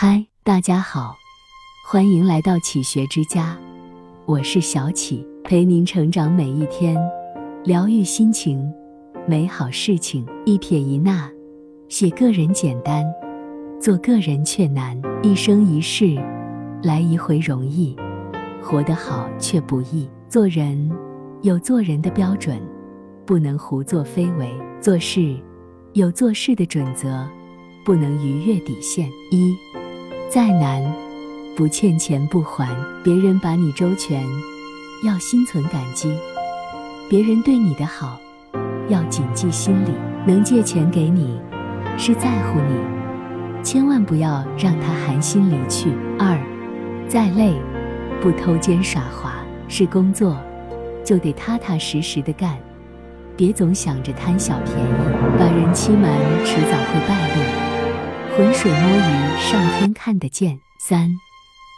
嗨，大家好，欢迎来到启学之家，我是小启，陪您成长每一天，疗愈心情，美好事情一撇一捺，写个人简单，做个人却难。一生一世，来一回容易，活得好却不易。做人有做人的标准，不能胡作非为；做事有做事的准则，不能逾越底线。一再难，不欠钱不还。别人把你周全，要心存感激；别人对你的好，要谨记心里。能借钱给你，是在乎你，千万不要让他寒心离去。二，再累，不偷奸耍滑。是工作，就得踏踏实实的干，别总想着贪小便宜，把人欺瞒，迟早会败露。浑水摸鱼，上天看得见。三，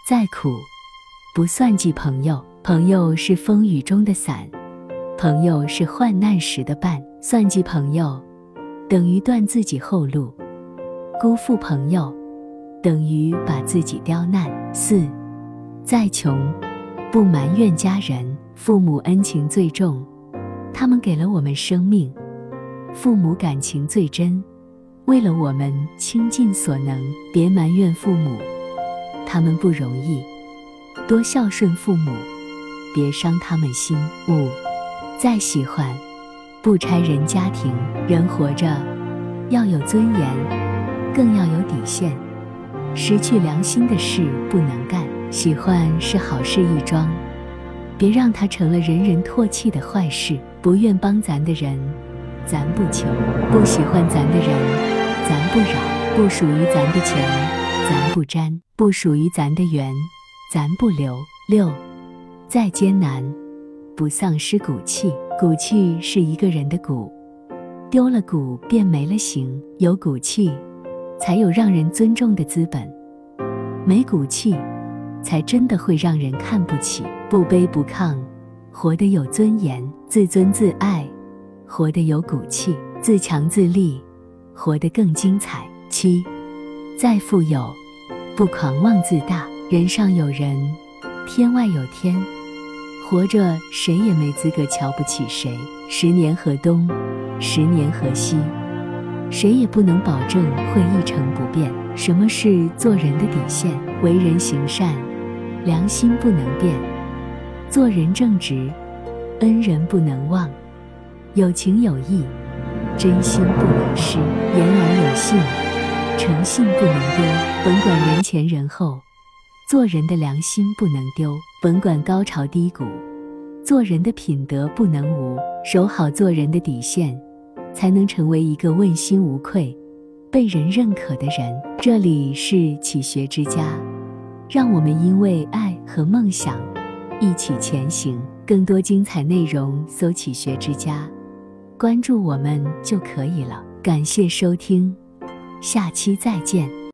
再苦不算计朋友，朋友是风雨中的伞，朋友是患难时的伴。算计朋友，等于断自己后路；辜负朋友，等于把自己刁难。四，再穷不埋怨家人，父母恩情最重，他们给了我们生命，父母感情最真。为了我们倾尽所能，别埋怨父母，他们不容易，多孝顺父母，别伤他们心。五，再喜欢，不拆人家庭。人活着要有尊严，更要有底线。失去良心的事不能干。喜欢是好事一桩，别让它成了人人唾弃的坏事。不愿帮咱的人，咱不求；不喜欢咱的人。咱不扰，不属于咱的钱，咱不沾；不属于咱的缘，咱不留。六，再艰难，不丧失骨气。骨气是一个人的骨，丢了骨便没了形。有骨气，才有让人尊重的资本；没骨气，才真的会让人看不起。不卑不亢，活得有尊严；自尊自爱，活得有骨气；自强自立。活得更精彩。七，再富有，不狂妄自大。人上有人，天外有天。活着，谁也没资格瞧不起谁。十年河东，十年河西，谁也不能保证会一成不变。什么是做人的底线？为人行善，良心不能变；做人正直，恩人不能忘；有情有义。真心不能失，言而有信，诚信不能丢。甭管人前人后，做人的良心不能丢。甭管高潮低谷，做人的品德不能无。守好做人的底线，才能成为一个问心无愧、被人认可的人。这里是启学之家，让我们因为爱和梦想一起前行。更多精彩内容，搜“启学之家”。关注我们就可以了。感谢收听，下期再见。